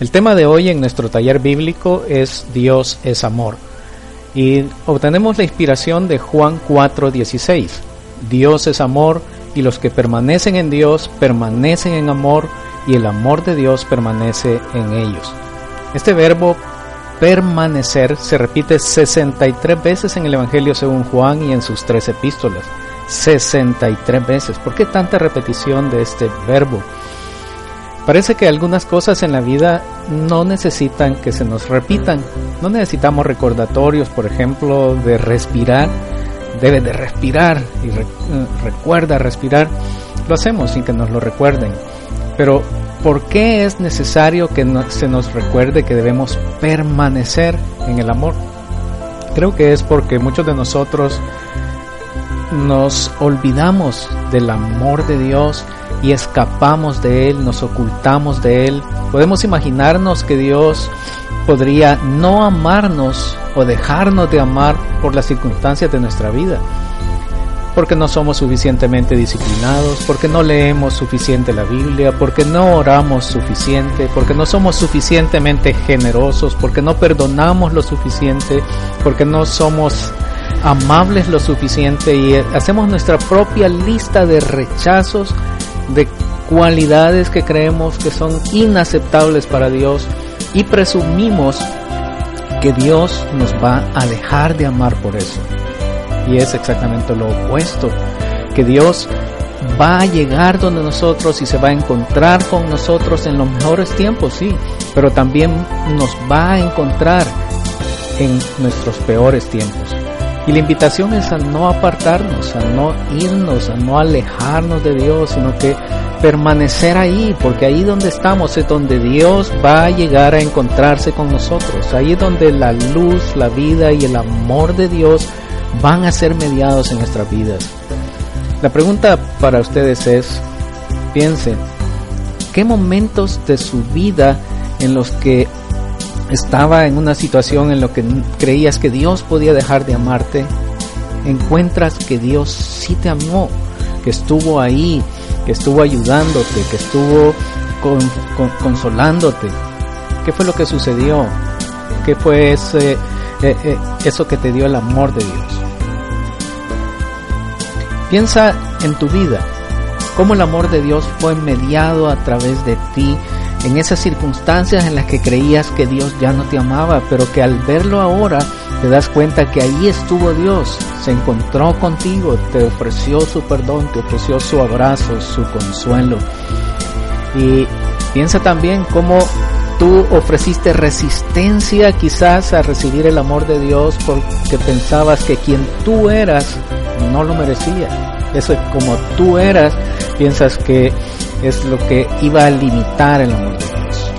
El tema de hoy en nuestro taller bíblico es Dios es amor. Y obtenemos la inspiración de Juan 4:16. Dios es amor y los que permanecen en Dios permanecen en amor y el amor de Dios permanece en ellos. Este verbo permanecer se repite 63 veces en el Evangelio según Juan y en sus tres epístolas. 63 veces. ¿Por qué tanta repetición de este verbo? Parece que algunas cosas en la vida no necesitan que se nos repitan. No necesitamos recordatorios, por ejemplo, de respirar. Debe de respirar y eh, recuerda respirar. Lo hacemos sin que nos lo recuerden. Pero ¿por qué es necesario que se nos recuerde que debemos permanecer en el amor? Creo que es porque muchos de nosotros nos olvidamos del amor de Dios y escapamos de Él, nos ocultamos de Él. Podemos imaginarnos que Dios podría no amarnos o dejarnos de amar por las circunstancias de nuestra vida. Porque no somos suficientemente disciplinados, porque no leemos suficiente la Biblia, porque no oramos suficiente, porque no somos suficientemente generosos, porque no perdonamos lo suficiente, porque no somos amables lo suficiente y hacemos nuestra propia lista de rechazos, de cualidades que creemos que son inaceptables para Dios y presumimos que Dios nos va a dejar de amar por eso. Y es exactamente lo opuesto, que Dios va a llegar donde nosotros y se va a encontrar con nosotros en los mejores tiempos, sí, pero también nos va a encontrar en nuestros peores tiempos. Y la invitación es a no apartarnos, a no irnos, a no alejarnos de Dios, sino que permanecer ahí, porque ahí donde estamos es donde Dios va a llegar a encontrarse con nosotros. Ahí es donde la luz, la vida y el amor de Dios van a ser mediados en nuestras vidas. La pregunta para ustedes es, piensen, ¿qué momentos de su vida en los que estaba en una situación en la que creías que Dios podía dejar de amarte, encuentras que Dios sí te amó, que estuvo ahí, que estuvo ayudándote, que estuvo consolándote. ¿Qué fue lo que sucedió? ¿Qué fue ese, eh, eh, eso que te dio el amor de Dios? Piensa en tu vida, cómo el amor de Dios fue mediado a través de ti en esas circunstancias en las que creías que Dios ya no te amaba, pero que al verlo ahora te das cuenta que ahí estuvo Dios, se encontró contigo, te ofreció su perdón, te ofreció su abrazo, su consuelo. Y piensa también cómo tú ofreciste resistencia quizás a recibir el amor de Dios porque pensabas que quien tú eras no lo merecía. Eso es como tú eras, piensas que es lo que iba a limitar el amor de Dios.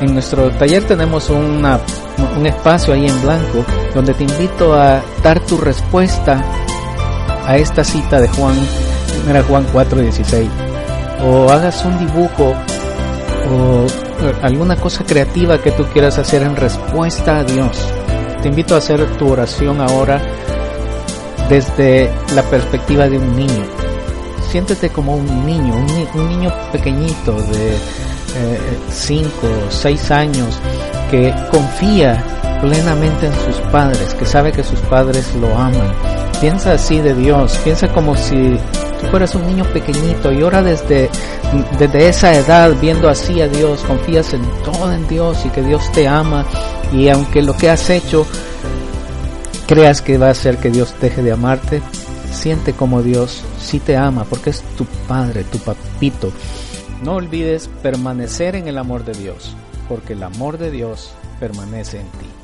En nuestro taller tenemos una, un espacio ahí en blanco donde te invito a dar tu respuesta a esta cita de Juan, era Juan 4:16, o hagas un dibujo o alguna cosa creativa que tú quieras hacer en respuesta a Dios. Te invito a hacer tu oración ahora desde la perspectiva de un niño siéntete como un niño, un, niño pequeñito de 5 o 6 años que confía plenamente en sus padres, que sabe que sus padres lo aman. Piensa así de Dios, piensa como si tú fueras un niño pequeñito y ahora desde, desde esa edad viendo así a Dios, confías en todo en Dios y que Dios te ama y aunque lo que has hecho creas que va a hacer que Dios deje de amarte, siente como Dios sí te ama porque es tu Padre, tu papito. No olvides permanecer en el amor de Dios, porque el amor de Dios permanece en ti.